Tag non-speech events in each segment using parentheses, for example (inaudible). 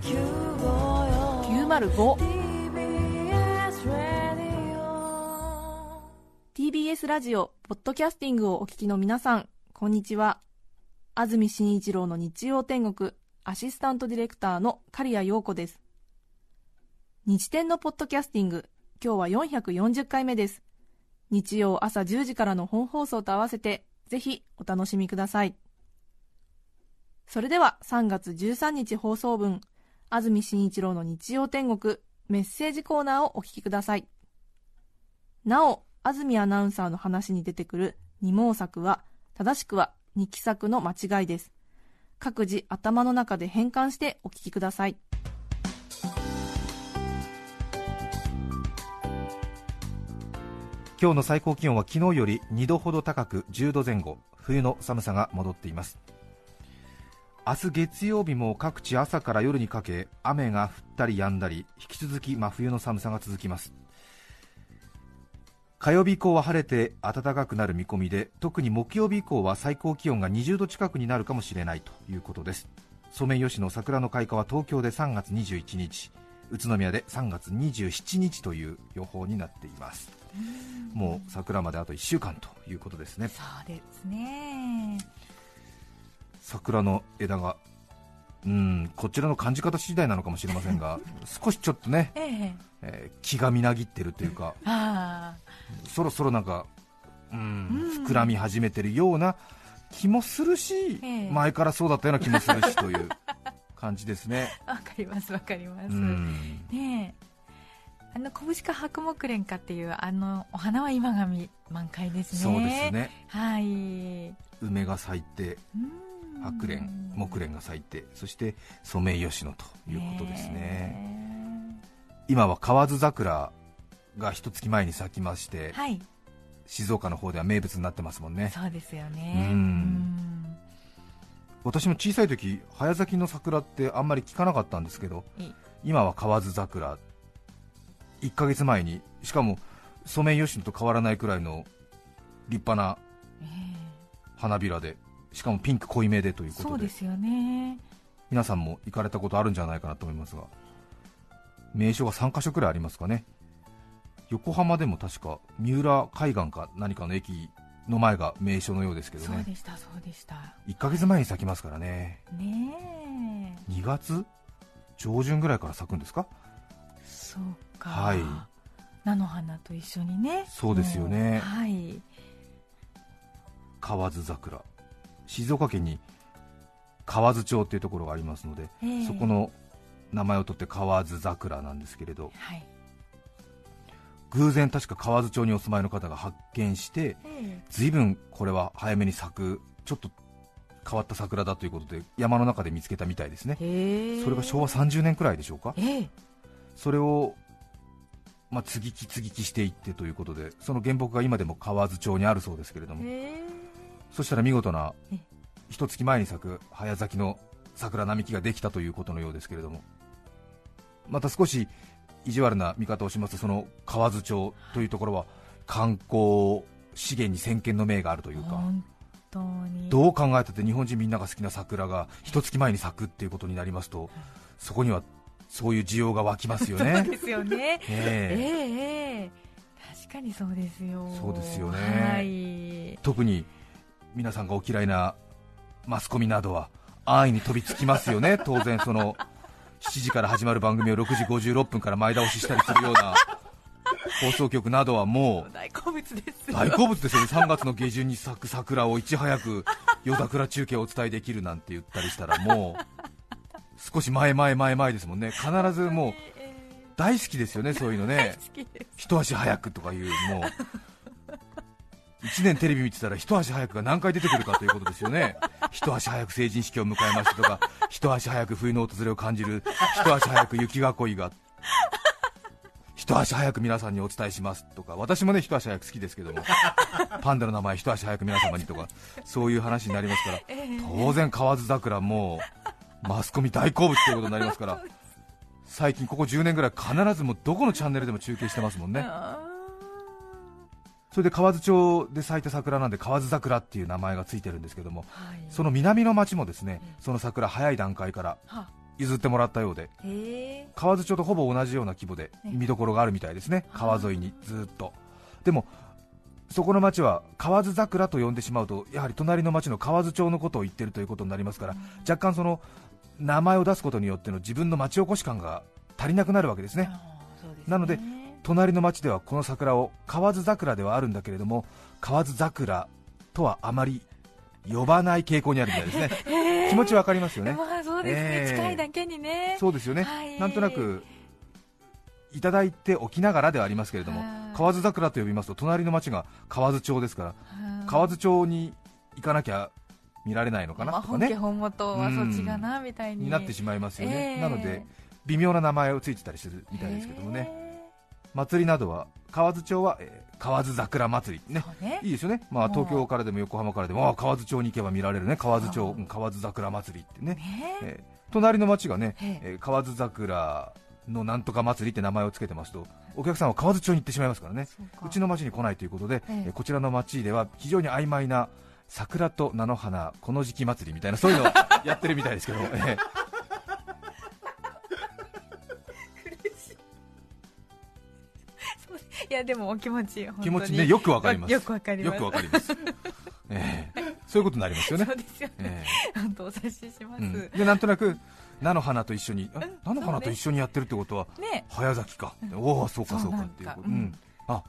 905 TBS ラジオポッドキャスティングをお聞きの皆さんこんにちは。安住紳一郎の日曜天国アシスタントディレクターの刈谷陽子です。日天のポッドキャスティング今日は440回目です。日曜朝10時からの本放送と合わせてぜひお楽しみください。それでは3月13日放送分安住紳一郎の日曜天国メッセージコーナーをお聞きください。なお安住アナウンサーの話に出てくる二毛作は正しくは二期作の間違いです。各自頭の中で変換してお聞きください。今日の最高気温は昨日より2度ほど高く10度前後。冬の寒さが戻っています。明日月曜日も各地朝から夜にかけ雨が降ったり止んだり引き続き真冬の寒さが続きます。火曜日以降は晴れて暖かくなる見込みで特に木曜日以降は最高気温が20度近くになるかもしれないということです。ソメイヨシノ桜の開花は東京で3月21日宇都宮で3月27日という予報になっています。もう桜まであと1週間ということですね。そうですね桜の枝がうんこちらの感じ方次第なのかもしれませんが (laughs) 少しちょっとね、えええー、気がみなぎってるというかそろそろなんか、うん、膨らみ始めてるような気もするし、ええ、前からそうだったような気もするしという (laughs) 感じですね。わかりますわかります。ねあのコブシカハクモクレンカっていうあのお花は今が見満開ですね。そうですね。はい。梅が咲いて、白蓮、木蓮が咲いて、そしてソメイヨシノということですね。今は河津桜が一月前に咲きまして、はい、静岡の方では名物になってますもんね。そうですよね。うん私も小さい時早咲きの桜ってあんまり聞かなかったんですけど、今は河津桜、1ヶ月前に、しかもソメイヨシノと変わらないくらいの立派な花びらで、しかもピンク濃いめでということで、そうですよね。皆さんも行かれたことあるんじゃないかなと思いますが、名所が3カ所くらいありますかね。横浜でも確か三浦海岸か何かの駅の前が名所のようですけどね。そうでしたそうでした。1か月前に咲きますからね。ねえ。2月？上旬ぐらいから咲くんですか？そうか。はい。菜の花と一緒にね。そうですよね。はい。河津桜静岡県に河津町っていうところがありますので、え。ー、そこの名前を取って河津桜なんですけれど、はい、偶然確か河津町にお住まいの方が発見して、ずいぶんこれは早めに咲くちょっと変わった桜だということで山の中で見つけたみたいですね。それが昭和30年くらいでしょうか、それをまあ、継ぎ木継ぎ木していってということでその原木が今でも河津町にあるそうですけれどもそしたら見事な一月前に咲く早咲きの桜並木ができたということのようですけれどもまた少し意地悪な見方をしますとその河津町というところは観光資源に先見の明があるというかどう考えたって日本人みんなが好きな桜が一月前に咲くっていうことになりますとそこにはそういう需要が湧きますよね。(laughs) そうですよね。(laughs) えー、えー、えー、確かにそうですよ。そうですよね。はい、特に皆さんがお嫌いなマスコミなどは安易に飛びつきますよね。(laughs) 当然その7時から始まる番組を6時56分から前倒ししたりするような放送局などはもう大好物です大好物ですよね、3月の下旬に咲く桜をいち早く夜桜中継をお伝えできるなんて言ったりしたら、もう少し前、前、前、前ですもんね、必ずもう大好きですよね、そういうのね、一足早くとかいう、もう1年テレビ見てたら一足早くが何回出てくるかということですよね、(laughs) 一足早く成人式を迎えましたとか、一足早く冬の訪れを感じる、一足早く雪囲いが、一足早く皆さんにお伝えしますとか、私もね一足早く好きですけども、パンダの名前、一足早く皆様にとか、そういう話になりますから、当然、河津桜もマスコミ大好物ということになりますから、最近、ここ10年ぐらい、必ずもどこのチャンネルでも中継してますもんね。それで河津町で咲いた桜なんで河津桜っていう名前がついてるんですけども、はい、その南の町もですねその桜早い段階から譲ってもらったようで河津町とほぼ同じような規模で見どころがあるみたいですね川沿いにずっと。でもそこの町は河津桜と呼んでしまうとやはり隣の町の河津町のことを言ってるということになりますから、若干その名前を出すことによっての自分の町おこし感が足りなくなるわけですね、なので隣の町ではこの桜を河津桜ではあるんだけれども河津桜とはあまり呼ばない傾向にあるみたいですね、(laughs) 気持ちわかりますよね、まあ、そうですね、えー、近いだけにね、そうですよね、はい、なんとなくいただいておきながらではありますけれども、河津桜と呼びますと、隣の町が河津町ですから、河津町に行かなきゃ見られないのかなとかね、本元はそっちがなみたいに。なってしまいますよね、えー、なので微妙な名前をついてたりするみたいですけどもね、祭りなどは河津町は、えー、河津桜祭りね、ね、いいですよね、まあ、東京からでも横浜からでも河津町に行けば見られるね。河津町河津桜祭りってね、えー、隣の町がね、え。ー、河津桜のなんとか祭りって名前をつけてますとお客さんは河津町に行ってしまいますからね。うちの町に来ないということで、えー、こちらの町では非常に曖昧な桜と菜の花この時期祭りみたいなそういうのをやってるみたいですけど、えいやでもお気持ち気持ちねよくわかります。よくわかります。よくわかります。えー、そういうことになりますよね。そうですよね、えー、本当お察しします、うん、でなんとなく菜の花と一緒に、うん、菜の花と一緒にやってるってことは、ね、早咲きか、うん、おおそうかそうかっていう。こと、うん、あ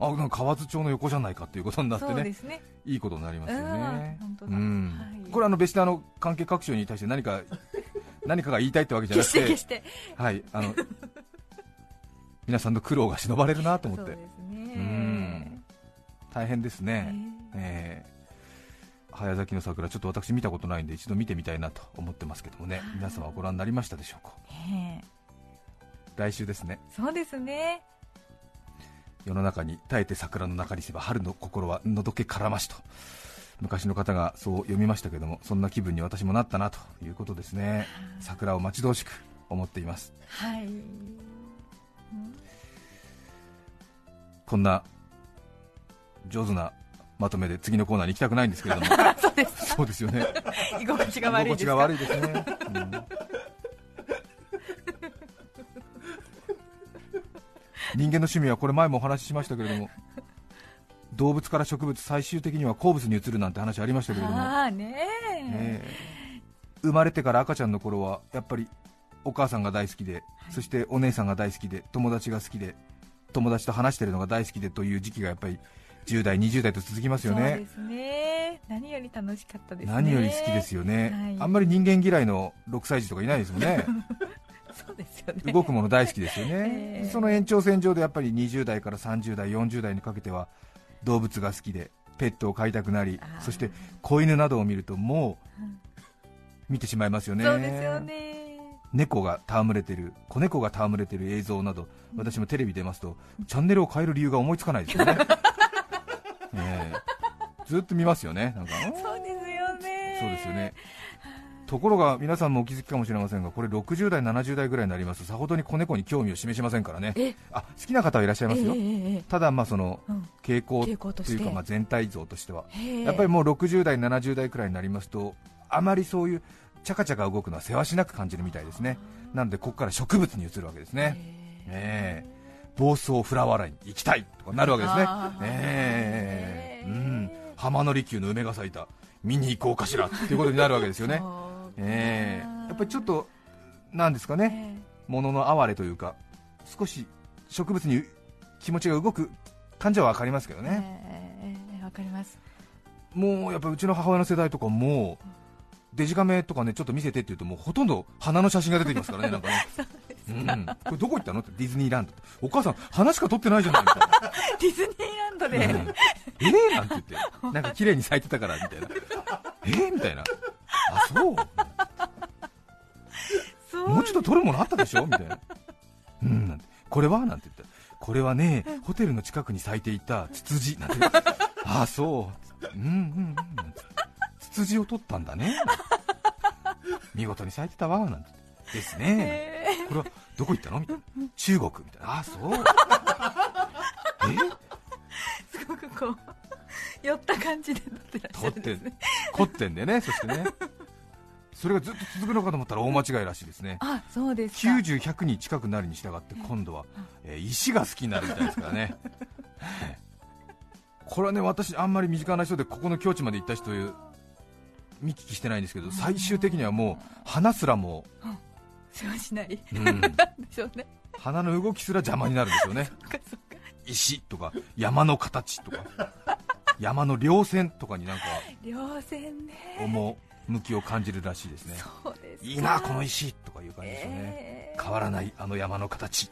あなんか河津町の横じゃないかっていうことになってね、ね。いいことになりますよね。うん、はい、これあの別にあの関係各所に対して何か何かが言いたいってわけじゃなくて、(laughs) はいあの皆さんの苦労が忍ばれるなと思って、うん。大変ですね、え。ー、早咲きの桜、ちょっと私見たことないんで一度見てみたいなと思ってますけどもね、皆様ご覧になりましたでしょうか、来週ですね、そうですね。世の中に耐えて桜の中にせば春の心はのどけからましと。昔の方がそう読みましたけどもそんな気分に私もなったなということですね。桜を待ち遠しく思っています。はいこんな上手なまとめで次のコーナーに行きたくないんですけれども。(laughs) そうです。そうですよね。(laughs) 居心地が悪いですが悪いですね、うん、人間の趣味はこれ前もお話ししましたけれども動物から植物最終的には鉱物に移るなんて話ありましたけれども。あねね生まれてから赤ちゃんの頃はやっぱりお母さんが大好きで、はい、そしてお姉さんが大好きで友達が好きで友達と話してるのが大好きでという時期がやっぱり10代、20代と続きますよね。そうですね。何より楽しかったです、ね、何より好きですよね、はい、あんまり人間嫌いの6歳児とかいないですよね。(laughs) そうですよね。動くもの大好きですよね、えー、その延長線上でやっぱり20代から30代、40代にかけては動物が好きでペットを飼いたくなり、そして子犬などを見るともう見てしまいますよね。そうですよね猫が戯れてる子猫が戯れてる映像など私もテレビ出ますとチャンネルを変える理由が思いつかないですよね、(laughs) えー、ずっと見ますよね。なんかそうですよね。そうですよね。ところが皆さんもお気づきかもしれませんがこれ60代、70代ぐらいになりますとさほどに子猫に興味を示しませんからね。あ好きな方はいらっしゃいますよ、えー、ただまあその傾向というかまあ全体像としては。やっぱりもう60代、70代くらいになりますとあまりそういうチャカチャカ動くのはせわしなく感じるみたいですね。なのでここから植物に移るわけですね、えー、房総フラワーライン行きたいとかなるわけですね、えー、うん。浜の利休の梅が咲いた。見に行こうかしら。ということになるわけですよね、えー、やっぱりちょっとなんですかね、ものの哀れというか少し植物に気持ちが動く感じは分かりますけどね、えー、分かります。もうやっぱうちの母親の世代とかも、デジカメとかねちょっと見せてって言うともうほとんど花の写真が出てきますからね、(laughs) なんかね。うん、これどこ行ったのってディズニーランドお母さん、花しか撮ってないじゃないみたいな。ディズニーランドで、うん、えー、なんて言って、なんか綺麗に咲いてたからみたいな、(laughs) えー、みたいな、あそう。もうちょっと撮るものあったでしょ？みたいな、うん。なんて。これは？なんて言った。これはね、ホテルの近くに咲いていたツツジ。なんて、あそう、うんうんうん、羊を取ったんだね。(laughs) 見事に咲いてたわ。なんて。ですね、これはどこ行ったの？みたいな。中国みたいな。あそう。(laughs) え？すごくこう寄った感じで撮ってらっしゃるんです、ね、凝ってんでねそしてね。それがずっと続くのかと思ったら大間違いらしいですね。あそうです90、100に近くなるに従って今度は、えー、石が好きになるみたいですからね。(laughs) これはね私あんまり身近な人でここの境地まで行った人見聞きしてないんですけど最終的にはもう花すらも世話しない、うん、でしょうね。花の動きすら邪魔になるんですよね。石とか山の形とか山の稜線とかになんか稜線ね。趣を感じるらしいですね。いいなこの石とかいう感じですよね、えー、変わらないあの山の形。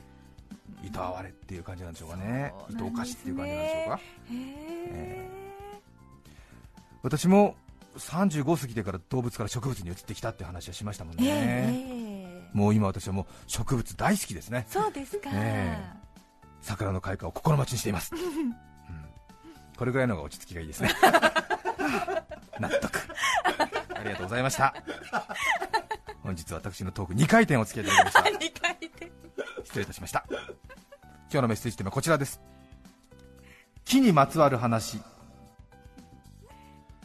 いとわれっていう感じなんでしょうかね。いとおかしっていう感じなんでしょうか、えー、私も35過ぎてから動物から植物に移ってきたって話はしましたもんね、えー、もう今私はもう植物大好きですね。そうですか、えー、桜の開花を心待ちにしています、(laughs) うん、これぐらいのが落ち着きがいいですね。(laughs) 納得。ありがとうございました。本日私のトーク2回転お付き合いいただきました。(laughs) 2回転。失礼いたしました。今日のメッセージテーマはこちらです。木にまつわる話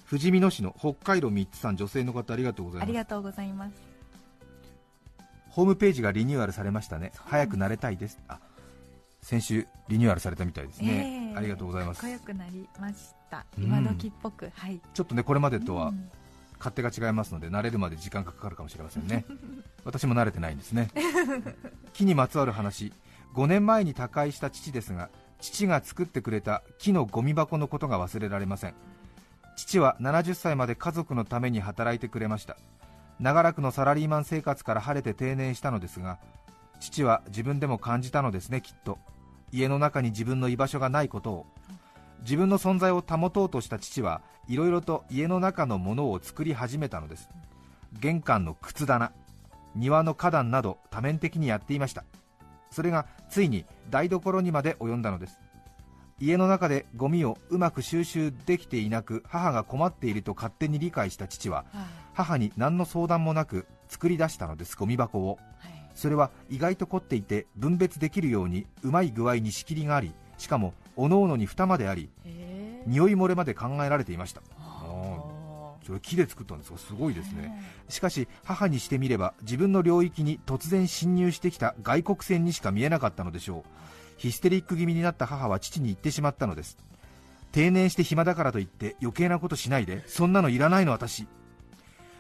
富士見野市の北海道3つさん女性の方ありがとうございます。ありがとうございます。ホームページがリニューアルされましたね。早くなれたいです。あ先週リニューアルされたみたいですね、えー、ありがとうございます。かっこよくなりました。今時っぽく、はい、ちょっとねこれまでとは勝手が違いますので慣れるまで時間がかかるかもしれませんね。(laughs) 私も慣れてないんですね。(laughs) 木にまつわる話。5年前に他界した父ですが父が作ってくれた木のゴミ箱のことが忘れられません父は70歳まで家族のために働いてくれました。長らくのサラリーマン生活から晴れて定年したのですが父は自分でも感じたのですねきっと。家の中に自分の居場所がないことを。自分の存在を保とうとした父はいろいろと家の中のものを作り始めたのです。玄関の靴棚庭の花壇など多面的にやっていました。それがついに台所にまで及んだのです。家の中でゴミをうまく収集できていなく母が困っていると勝手に理解した父は、母に何の相談もなく作り出したのですゴミ箱を、それは意外と凝っていて分別できるようにうまい具合に仕切りがありしかもおのおのに蓋まであり匂い漏れまで考えられていました。それ木で作ったんです。がすごいですね。しかし母にしてみれば自分の領域に突然侵入してきた外国船にしか見えなかったのでしょうヒステリック気味になった母は父に言ってしまったのです。定年して暇だからといって余計なことしないでそんなのいらないの私。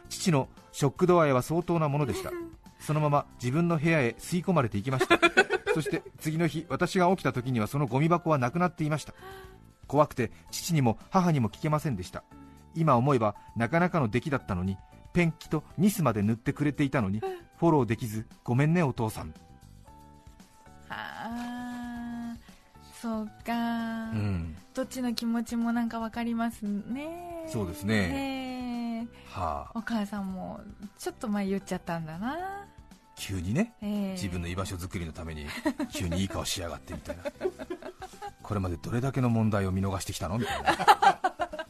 父のショック度合いは相当なものでした。そのまま自分の部屋へ吸い込まれていきました。そして次の日私が起きた時にはそのゴミ箱はなくなっていました。怖くて父にも母にも聞けませんでした。今思えばなかなかの出来だったのにペンキとニスまで塗ってくれていたのにフォローできずごめんねお父さん。そうか、うん、どっちの気持ちもなんか分かりますね。そうですね、はあ、お母さんもちょっと前言っちゃったんだな。急にね、えー、自分の居場所作りのために急にいい顔しやがってみたいな。これまでどれだけの問題を見逃してきたのみたいな。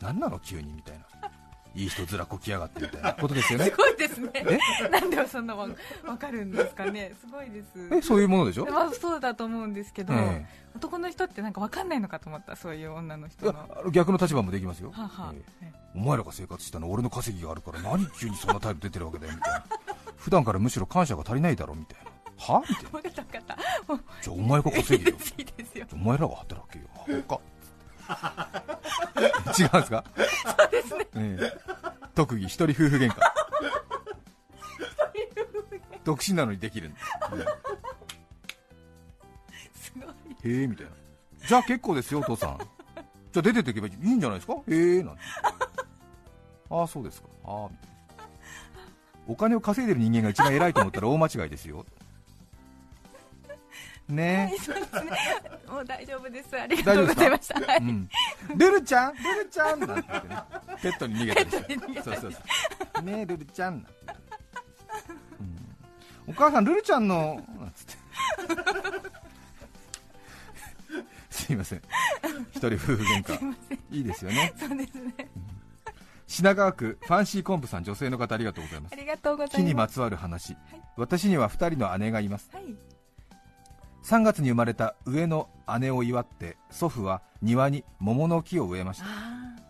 何なの急にみたいないい人ずらこきやがってみたいな。ことですよね。すごいですね。なんでそんなわかるんですかね。すごいです。えそういうものでしょ、まあ、そうだと思うんですけど、えー、男の人ってなんかわかんないのかと思ったそういう女の人の。逆の立場もできますよ、ははえー、お前らが生活したの俺の稼ぎがあるから何急にそんな態度出てるわけだよみたいな。(laughs) 普段からむしろ感謝が足りないだろみたいな。は？みたいな。(laughs) じゃあお前が稼ぎよ。(laughs) お前らが働けよ。ほか (laughs) 違うんですか？そうですね、ええ、特技一人夫婦喧嘩。独身なのにできるんです、(laughs) すごい。へえみたいな。じゃあ結構ですよお父さん。じゃあ出てっていけばいいんじゃないですか？へえなんて。ああそうですか。ああみたいな。お金を稼いでる人間が一番偉いと思ったら大間違いですよ。ね、そうですね。もう大丈夫です。ありがとうございました。はい、うん、ルルちゃん、ルルちゃん？なんてね、ペットに逃げたりして。(laughs) そうそうそう。ねルルちゃん？うん、お母さん、ルルちゃんの、なんつって。すいません。一人夫婦喧嘩。いいですよね。そうですね。品川区ファンシーコンプさん女性の方ありがとうございますありがとうございます木にまつわる話、はい、私には2人の姉がいます、はい3月に生まれた上の姉を祝って祖父は庭に桃の木を植えました。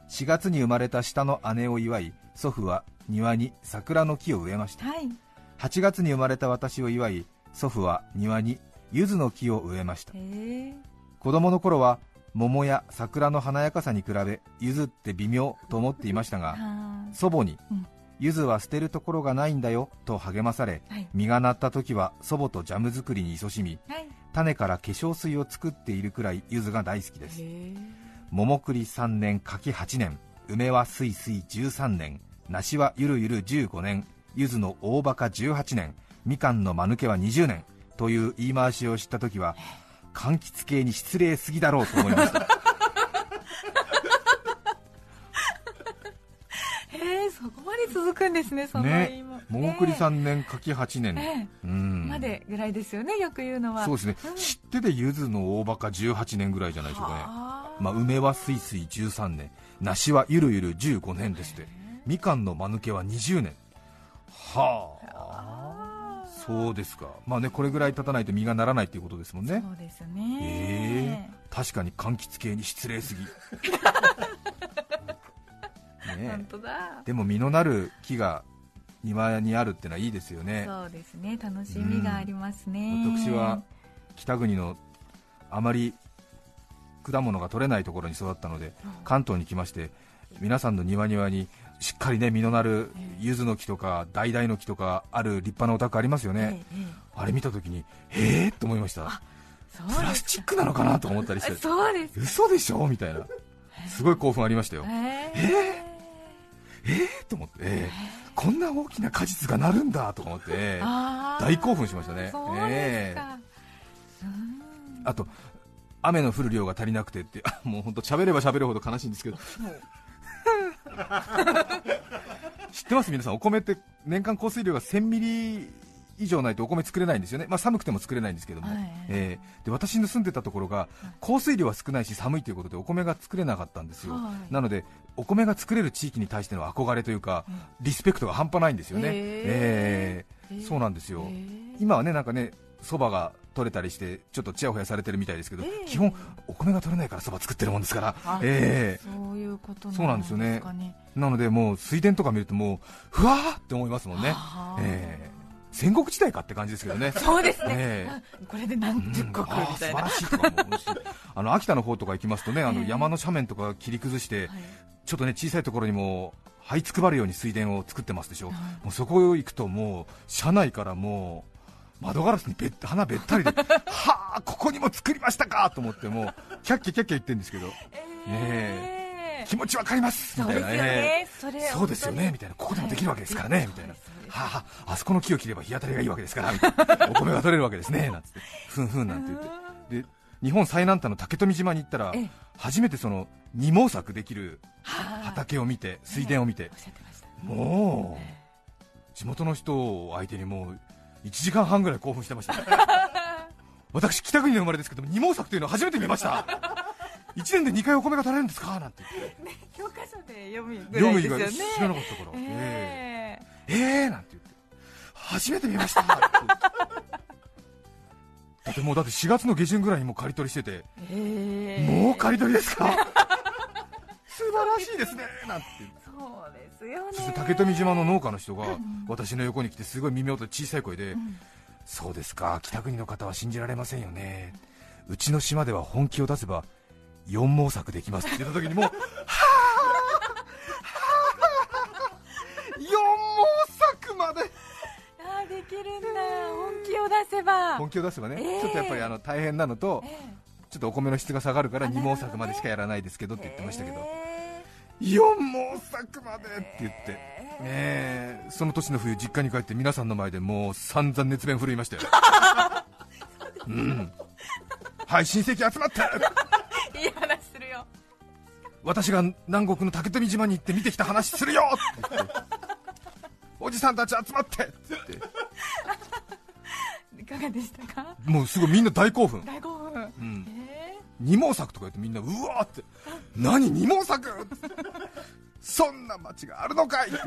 4月に生まれた下の姉を祝い祖父は庭に桜の木を植えました、はい、8月に生まれた私を祝い祖父は庭に柚子の木を植えました。子供の頃は桃や桜の華やかさに比べ柚子って微妙と思っていましたが (laughs) 祖母に、うん。柚子は捨てるところがないんだよと励まされ、はい、実がなった時は祖母とジャム作りに勤しみ、はい、種から化粧水を作っているくらい柚子が大好きです。桃栗3年柿8年梅はすいすい13年梨はゆるゆる15年柚子の大バカ18年みかんの間抜けは20年という言い回しを知った時は柑橘系に失礼すぎだろうと思いました続くんですねそのね桃栗3年柿8年、えー、うん。までぐらいですよねよく言うのは。そうですね、うん、知ってて柚子の大バカ18年ぐらいじゃないでしょうかねまあ、梅はすいすい13年。梨はゆるゆる15年ですって。みかんの間抜けは20年。はあ。そうですか。まあねこれぐらい経たないと実がならないということですもんね。そうですね。えー、確かに柑橘系に失礼すぎ (laughs) ね、本当だ。でも実のなる木が庭にあるってのはいいですよね。そうですね。楽しみがありますね、うん、私は北国のあまり果物が取れないところに育ったので、関東に来まして皆さんの庭庭にしっかりね実のなる柚子の木とか橙の木とかある立派なお宅ありますよね、あれ見たときにへえと思いました。プラスチックなのかなと思ったりして。そうです嘘でしょみたいな。すごい興奮ありましたよ。えー、えー、と思って、えー、こんな大きな果実がなるんだと思って、大興奮しましたね。えー、あと雨の降る量が足りなくてって (laughs) もう本当喋れば喋るほど悲しいんですけど。(laughs) 知ってます？皆さんお米って年間降水量が1000ミリ以上ないとお米作れないんですよね、まあ、寒くても作れないんですけども、はい、えー、で私の住んでたところが降水量は少ないし寒いということでお米が作れなかったんですよ、はい、なのでお米が作れる地域に対しての憧れというか、リスペクトが半端ないんですよね、えー、えー、そうなんですよ、今はねなんかねそばが取れたりしてちょっとちやほやされてるみたいですけど、えー、基本お米が取れないからそば作ってるもんですから、えー、そういうことなんですよね。なのでもう水田とか見るともうふわーって思いますもんね、えー戦国時代かって感じですけどね、そうですね、えー、これで何十国みたいな、素晴らしいとかもあの秋田の方とか行きますとね、あの山の斜面とか切り崩して、ちょっとね小さいところにも這いつくばるように水田を作ってますでしょ、もうそこへ行くと、もう車内からもう窓ガラスにべ花べったりで、(laughs) はあ、ここにも作りましたかと思って、もうキャッキャキャッキャ言ってるんですけど、えー、気持ちわかります。みたいな。ね、そうですよね。みたいな、ここでもできるわけですからね。みたいな、はあ、あそこの木を切れば日当たりがいいわけですから、みたいなお米が取れるわけですねなんつって、ふんふんなんて言って。で日本最南端の竹富島に行ったら初めてその二毛作できる畑を見て水田を見て。もう地元の人を相手にもう1時間半ぐらい興奮してました。(laughs) 私北国の生まれですけど二毛作というのを初めて見ました。1年で2回お米が取れるんですか？なんて言って、ね、教科書で読むぐらいですよね。知らなかったから、えー、えー、えー、なんて言って。初めて見ました。(laughs) だってもうだって4月の下旬ぐらいにも刈り取りしてて、えー、もう刈り取りですか？(laughs) 素晴らしいですね。なんてそうですよね。竹富島の農家の人が私の横に来てすごい耳音小さい声で、うん、そうですか。北国の方は信じられませんよね。うちの島では本気を出せば四毛作できますって言った時にもうはあ (laughs) あできるんだ。本気を出せば。本気を出せばね、えー、ちょっとやっぱりあの大変なのと、えー、ちょっとお米の質が下がるから二毛作までしかやらないですけどって言ってましたけど、えー4毛作までって言って、ね、その年の冬、実家に帰って皆さんの前でもう散々熱弁振るいましたよ、(laughs) うん、はい、親戚集まって。いい話するよ。私が南国の竹富島に行って見てきた話するよって言って。おじさんたち集まってってかがでしたか？もうすごいみんな大興奮。大興奮、うん。え。ー二毛作とか言ってみんなうわーって。何二毛作？そんな街があるのかいって。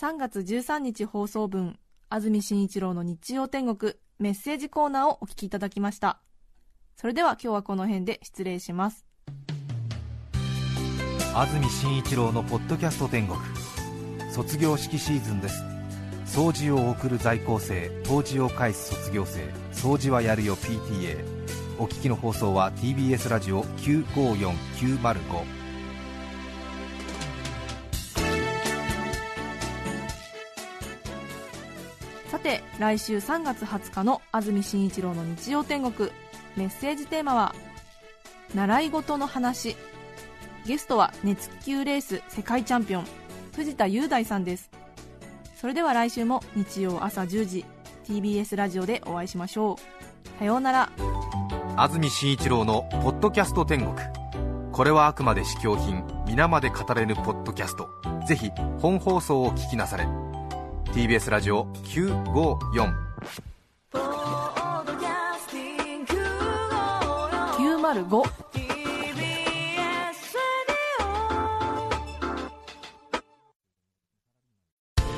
3月13日放送分安住紳一郎の日曜天国メッセージコーナーをお聞きいただきました。それでは今日はこの辺で失礼します。安住紳一郎のポッドキャスト天国。卒業式シーズンです掃除を送る在校生当時を返す卒業生掃除はやるよ PTA お聞きの放送は TBS ラジオ954905さて来週3月20日の安住紳一郎の日曜天国。メッセージテーマは「習い事の話」ゲストは熱気球レース世界チャンピオン藤田雄大さんです。それでは来週も日曜朝10時 TBS ラジオでお会いしましょう。さようなら。安住紳一郎の「ポッドキャスト天国」これはあくまで試供品皆まで語れぬポッドキャスト。ぜひ本放送を聞きなされ。TBS ラジオ954 905